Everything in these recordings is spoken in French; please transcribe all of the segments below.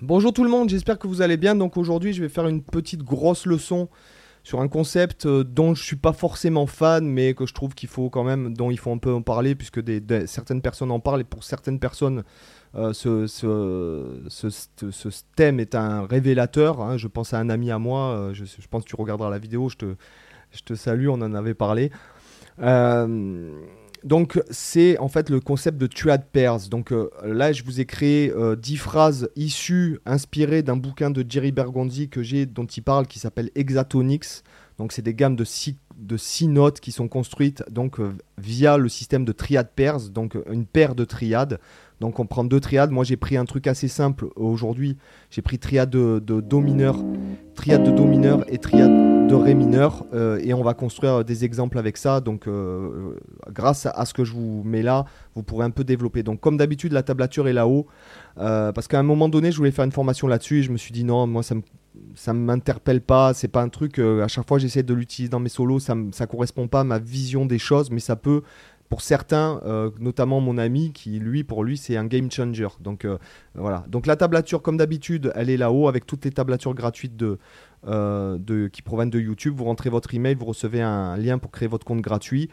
Bonjour tout le monde, j'espère que vous allez bien. Donc aujourd'hui, je vais faire une petite grosse leçon sur un concept euh, dont je suis pas forcément fan, mais que je trouve qu'il faut quand même, dont il faut un peu en parler, puisque certaines personnes en parlent, et pour certaines personnes, euh, ce, thème est un révélateur. hein. Je pense à un ami à moi, euh, je, pense que tu regarderas la vidéo, je te, salue, on en avait parlé. Donc c'est en fait le concept de triad pairs. Donc euh, là je vous ai créé euh, 10 phrases issues, inspirées d'un bouquin de Jerry Bergonzi que j'ai, dont il parle, qui s'appelle Hexatonix. Donc c'est des gammes de 6 de six notes qui sont construites donc euh, via le système de triad pairs, donc euh, une paire de triades. Donc on prend deux triades. Moi j'ai pris un truc assez simple aujourd'hui. J'ai pris triade de, de do mineur, triade de do mineur et triade de ré mineur euh, et on va construire des exemples avec ça. Donc, euh, grâce à, ce que je vous mets là, vous pourrez un peu développer. Donc, comme d'habitude, la tablature est là-haut euh, parce qu'à un moment donné, je voulais faire une formation là-dessus et je me suis dit non, moi ça me ça ne m'interpelle pas, c'est pas un truc, euh, à chaque fois j'essaie de l'utiliser dans mes solos, ça ne correspond pas à ma vision des choses, mais ça peut, pour certains, euh, notamment mon ami, qui lui, pour lui, c'est un game changer. Donc euh, voilà. Donc la tablature, comme d'habitude, elle est là-haut avec toutes les tablatures gratuites euh, qui proviennent de YouTube. Vous rentrez votre email, vous recevez un lien pour créer votre compte gratuit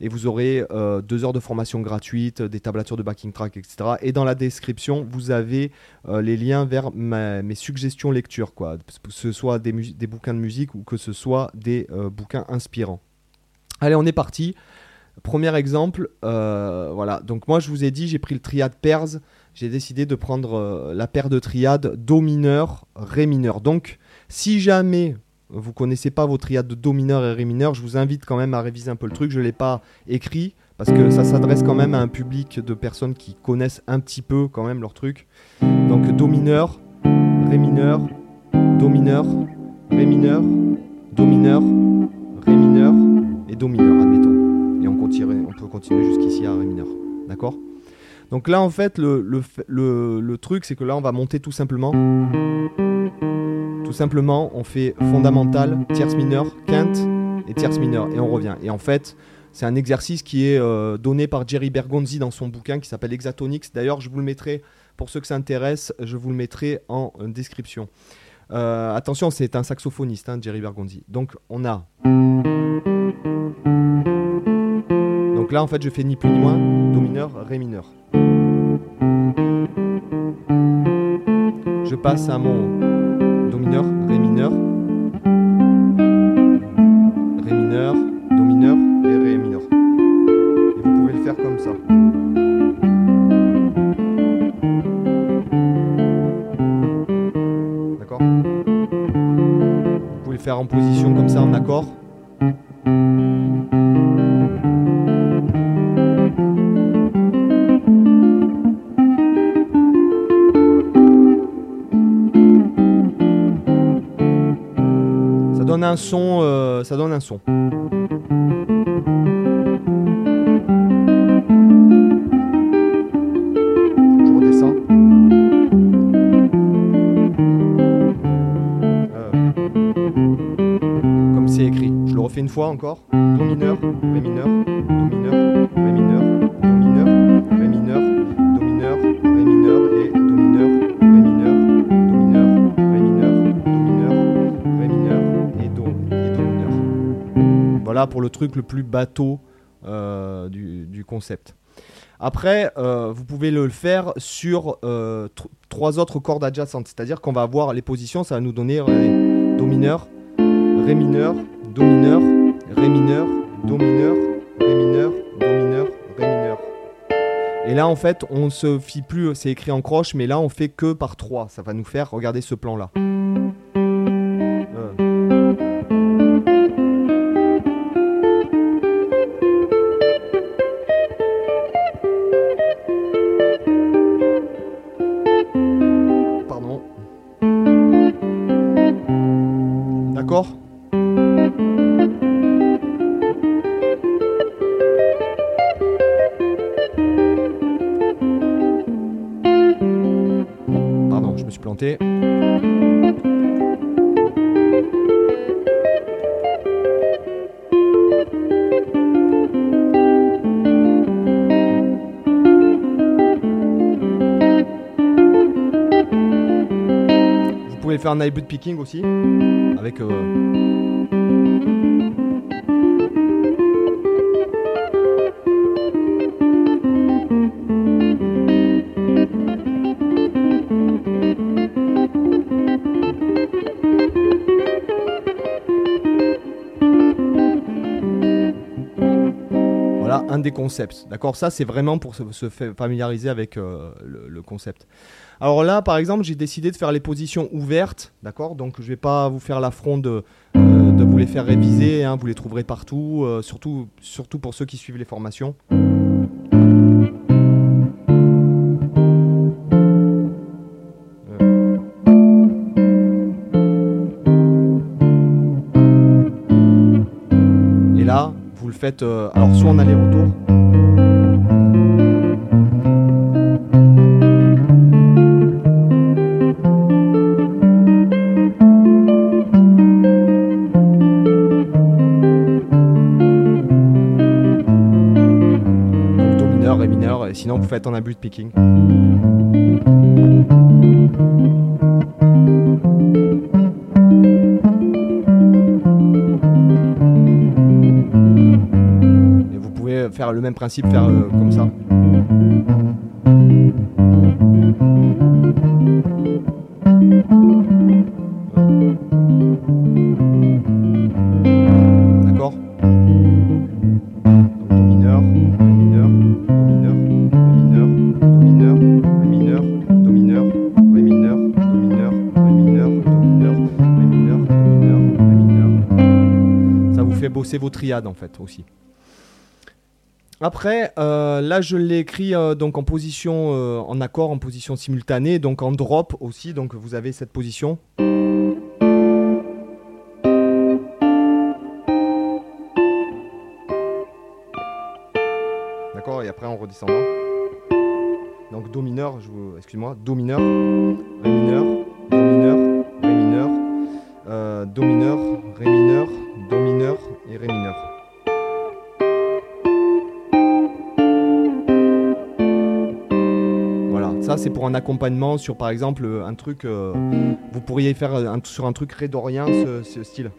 et vous aurez deux heures de formation gratuite, des tablatures de backing track, etc. Et dans la description, vous avez les liens vers mes suggestions lecture, quoi. que ce soit des, bouquins de musique ou que ce soit des bouquins inspirants. Allez, on est parti. Premier exemple, euh, voilà. Donc moi, je vous ai dit, j'ai pris le triade pairs. J'ai décidé de prendre euh, la paire de triades do mineur, ré mineur. Donc, si jamais vous connaissez pas vos triades de do mineur et ré mineur, je vous invite quand même à réviser un peu le truc. Je l'ai pas écrit parce que ça s'adresse quand même à un public de personnes qui connaissent un petit peu quand même leur truc. Donc do mineur, ré mineur, do mineur, ré mineur, do mineur, ré mineur et do mineur, admettons. On, peut continuer jusqu'ici à ré mineur. D'accord? Donc là, en fait, le, truc, c'est que là, on va monter tout simplement. Tout simplement, on fait fondamental, tierce mineure, quinte et tierce mineure. Et on revient. Et en fait, c'est un exercice qui est euh, donné par Jerry Bergonzi dans son bouquin qui s'appelle Hexatonix. D'ailleurs, je vous le mettrai, pour ceux que ça intéresse, je vous le mettrai en euh, description. Euh, attention, c'est un saxophoniste, hein, Jerry Bergonzi. Donc, on a. Donc là, en fait, je fais ni plus ni moins Do mineur, Ré mineur. Je passe à mon Do mineur, Ré mineur, son. euh, ça donne un son. Je redescends. Euh, comme c'est écrit. Je le refais une fois encore. Do mineur, Ré mineur, truc le plus bateau euh, du, concept. Après, euh, vous pouvez le faire sur euh, tr- trois autres cordes adjacentes. C'est-à-dire qu'on va avoir les positions, ça va nous donner Do mineur, Ré mineur, Do mineur, Ré mineur, Do mineur, Ré mineur, Do mineur, Ré mineur. Et là, en fait, on se fie plus, c'est écrit en croche, mais là, on fait que par 3. Ça va nous faire, regardez ce plan-là. D'accord Pardon, je me suis planté. Faire un de picking aussi, avec... un des concepts. D'accord Ça, c'est vraiment pour se, familiariser avec euh, le, concept. Alors là, par exemple, j'ai décidé de faire les positions ouvertes. D'accord? Donc, je vais pas vous faire l'affront de, euh, de vous les faire réviser. Hein, vous les trouverez partout, euh, surtout, surtout pour ceux qui suivent les formations. faites euh, alors soit en aller-retour. Vous faites en abus de picking. faire le même principe, faire euh, comme ça. Bosser vos triades en fait aussi. Après, euh, là, je l'ai écrit euh, donc en position, euh, en accord, en position simultanée, donc en drop aussi. Donc vous avez cette position. D'accord, et après en redescendant. Donc Do mineur, excuse-moi, Do mineur, Ré mineur, Do mineur, Ré mineur, Do mineur, Ré mineur, c'est pour un accompagnement sur, par exemple, un truc. Euh, vous pourriez faire sur un truc rédorien ce style.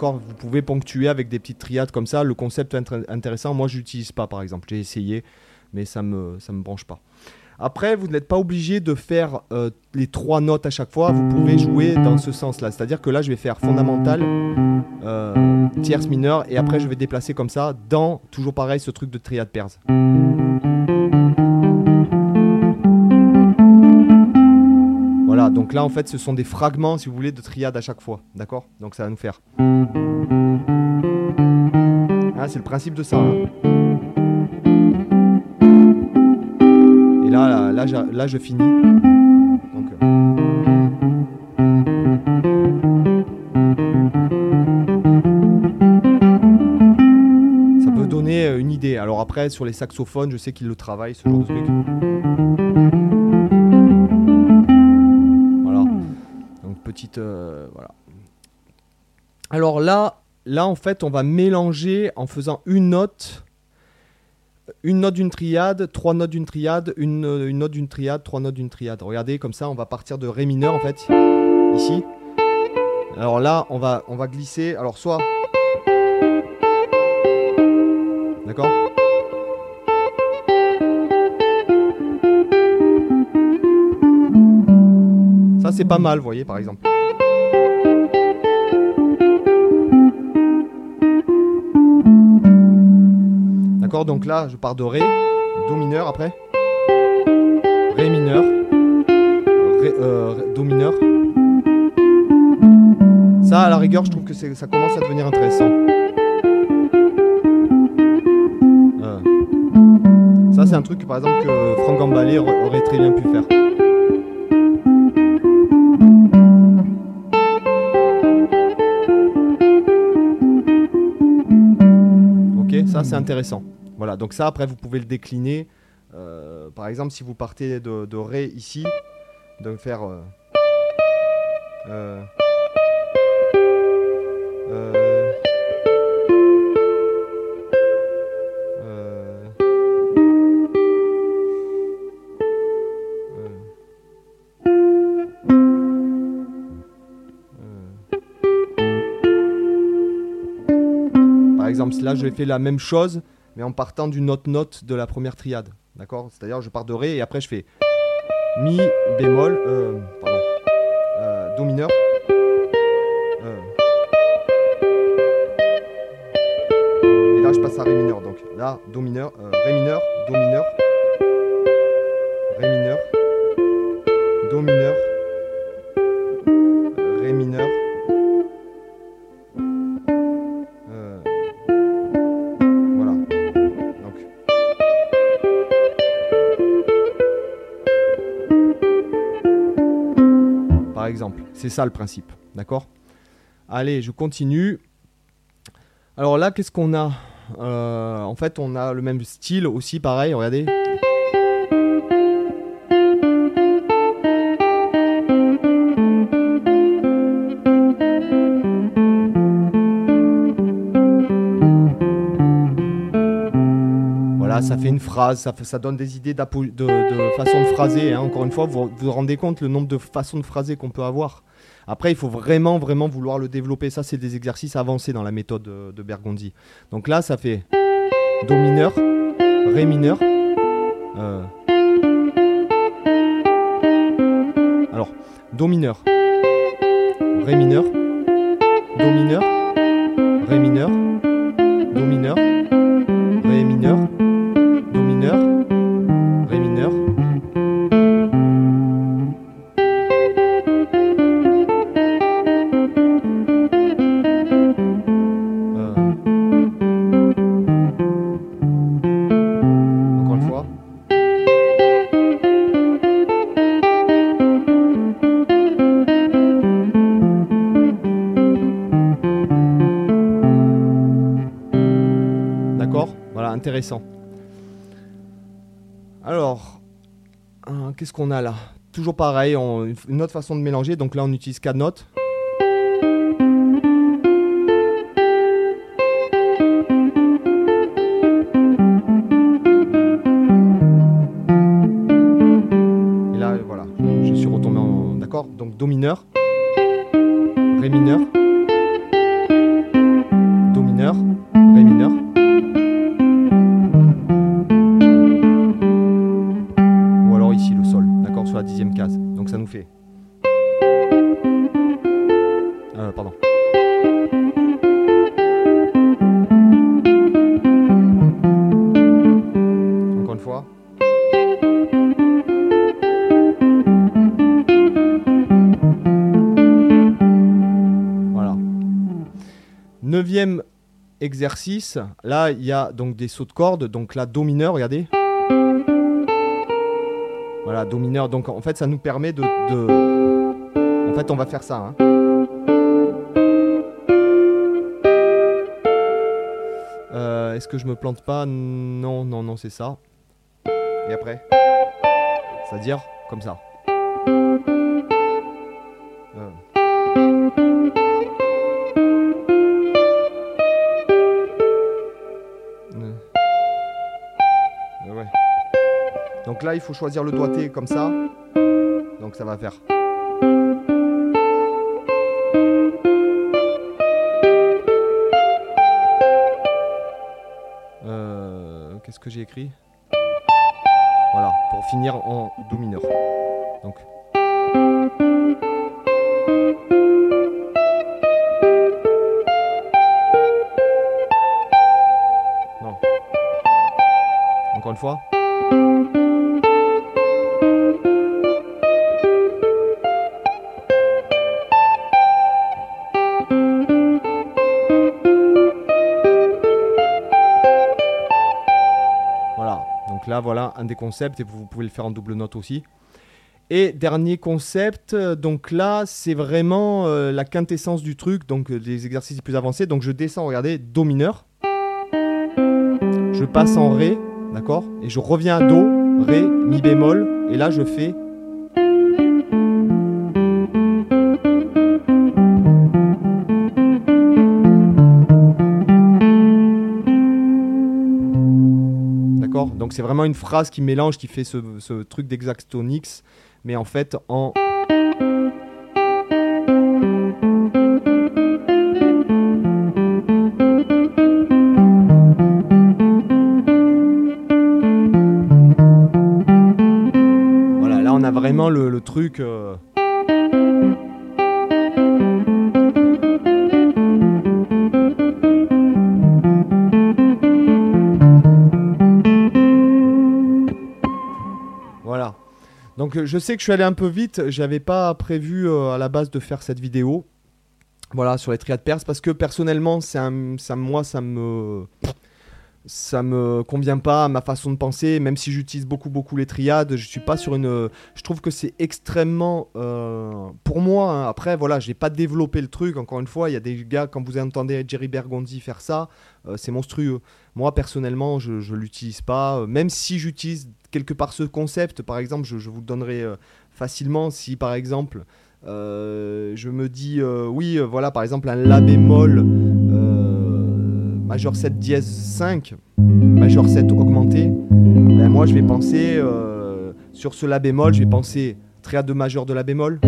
Vous pouvez ponctuer avec des petites triades comme ça. Le concept intéressant. Moi, je n'utilise pas, par exemple. J'ai essayé, mais ça me, ça me branche pas. Après, vous n'êtes pas obligé de faire euh, les trois notes à chaque fois. Vous pouvez jouer dans ce sens-là. C'est-à-dire que là, je vais faire fondamental, euh, tierce mineure, et après, je vais déplacer comme ça dans, toujours pareil, ce truc de triade pairs. Donc là en fait ce sont des fragments, si vous voulez, de triade à chaque fois. D'accord? Donc ça va nous faire. Ah, c'est le principe de ça. Hein. Et là, là, là, je finis. Euh. Ça peut donner euh, une idée. Alors après, sur les saxophones, je sais qu'ils le travaillent, ce genre de truc. Alors là, là en fait, on va mélanger en faisant une note, une note d'une triade, trois notes d'une triade, une, une note d'une triade, trois notes d'une triade. Regardez comme ça, on va partir de ré mineur en fait, ici. Alors là, on va, on va glisser. Alors soit, d'accord. Ça c'est pas mal, vous voyez par exemple. Donc là, je pars de Ré, Do mineur après, Ré mineur, ré, euh, Do mineur. Ça, à la rigueur, je trouve que ça commence à devenir intéressant. Euh. Ça, c'est un truc, par exemple, que Franck Gambale aurait très bien pu faire. Ok, ça, c'est intéressant. Donc ça, après, vous pouvez le décliner. Euh, par exemple, si vous partez de, Ré ici, de faire. euh, euh, Par exemple, là, je vais faire la même chose, mais en partant d'une autre note de la première triade. D'accord? C'est-à-dire, je pars de Ré et après, je fais Mi bémol, euh, pardon, euh, Do mineur. euh. Et là, je passe à Ré mineur. Donc là, Do mineur, euh, Ré mineur, Do mineur, Ré mineur, c'est ça le principe, d'accord? Allez, je continue. Alors là, qu'est-ce qu'on a? Euh, En fait, on a le même style aussi, pareil, regardez. Voilà, ça fait une phrase, ça, donne des idées de façon de phraser. hein. Encore une fois, vous vous rendez compte le nombre de façons de phraser qu'on peut avoir? Après, il faut vraiment, vraiment vouloir le développer. Ça, c'est des exercices avancés dans la méthode de, de Bergondi. Donc là, ça fait Do mineur, Ré mineur. euh, Alors, Do mineur, Ré mineur, Do mineur, Ré mineur, Do mineur, Ré mineur, Alors, hein, qu'est-ce qu'on a là? Toujours pareil, une autre façon de mélanger. Donc là, on utilise quatre notes. Et là, voilà, je suis retombé en. D'accord? Donc Do mineur, Ré mineur, exercice. Là, il y a donc des sauts de cordes. Donc là, Do mineur, regardez. Voilà, Do mineur. Donc en fait, ça nous permet de. En fait, on va faire ça. hein. Euh, Est-ce que je me plante pas? Non, non, non, c'est ça. Et après? C'est-à-dire comme ça. Euh. Donc là, il faut choisir le doigté comme ça. Donc ça va faire. Euh, Qu'est-ce que j'ai écrit? Voilà, pour finir en Do mineur. Donc. Voilà. Donc là, voilà un des concepts et vous pouvez le faire en double note aussi. Et dernier concept, euh, donc là, c'est vraiment euh, la quintessence du truc, donc euh, les exercices plus avancés. Donc je descends, regardez, Do mineur. je passe en Ré, d'accord? Et je reviens à Do, Ré, Mi bémol, et là je fais D'accord? Donc c'est vraiment une phrase qui mélange, qui fait ce, ce truc d'exactonix, mais en fait en le, truc. Euh. Voilà. Donc je sais que je suis allé un peu vite, j'avais pas prévu euh, à la base de faire cette vidéo. Voilà, sur les triades perses, parce que personnellement, c'est ça, moi, ça me ça me convient pas à ma façon de penser, même si j'utilise beaucoup beaucoup les triades, je suis pas sur une. Je trouve que c'est extrêmement. Euh, pour moi, hein, après voilà, j'ai pas développé le truc. Encore une fois, il y a des gars quand vous entendez Jerry Bergondi faire ça, euh, c'est monstrueux. Moi personnellement, je, je l'utilise pas, euh, même si j'utilise quelque part ce concept. Par exemple, je, vous le donnerai facilement si par exemple je me dis oui, voilà par exemple un la bémol majeur 7 dièse 5, majeur 7 augmenté, ben moi je vais penser euh, sur ce La bémol, je vais penser triade de majeur de La bémol,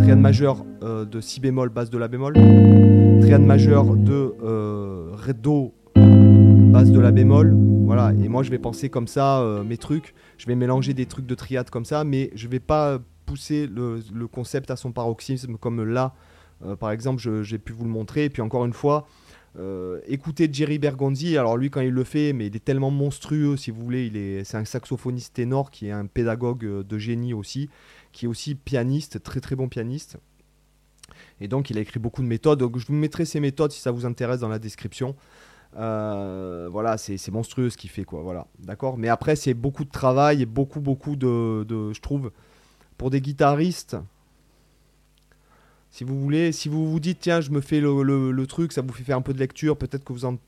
triade majeur euh, de Si bémol, basse de La bémol, triade majeur de euh, Ré Do, basse de La bémol, voilà, et moi je vais penser comme ça mes trucs, je vais mélanger des trucs de triade comme ça, mais je vais pas pousser le concept à son paroxysme comme là, par exemple, j'ai pu vous le montrer, et puis encore une fois, euh, écoutez Jerry Bergondi, alors lui quand il le fait, mais il est tellement monstrueux si vous voulez, il est, c'est un saxophoniste ténor qui est un pédagogue euh, de génie aussi, qui est aussi pianiste, très très bon pianiste. Et donc il a écrit beaucoup de méthodes, je vous mettrai ces méthodes si ça vous intéresse dans la description. Euh, voilà, c'est, monstrueux ce qu'il fait, quoi. Voilà, d'accord? Mais après, c'est beaucoup de travail et beaucoup, beaucoup de, de, je trouve, pour des guitaristes, si vous voulez, si vous vous dites, tiens, je me fais le, truc, ça vous fait faire un peu de lecture, peut-être que vous, en,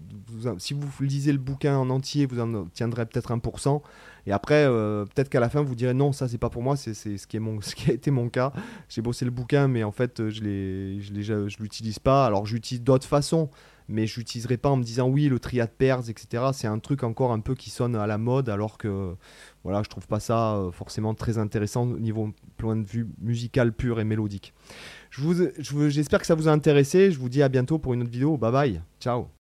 si vous lisez le bouquin en entier, vous en tiendrez peut-être 1%. Et après, euh, peut-être qu'à la fin, vous direz, non, ça, c'est pas pour moi, c'est ce, qui est mon, ce qui a été mon cas. J'ai bossé le bouquin, mais en fait, je l'utilise pas. Alors, j'utilise d'autres façons, mais je l'utiliserai pas en me disant, oui, le triade Perse, etc. C'est un truc encore un peu qui sonne à la mode, alors que, voilà, je trouve pas ça euh, forcément très intéressant au niveau point de vue musical pur et mélodique. J'espère que ça vous a intéressé. Je vous dis à bientôt pour une autre vidéo. Bye bye. Ciao.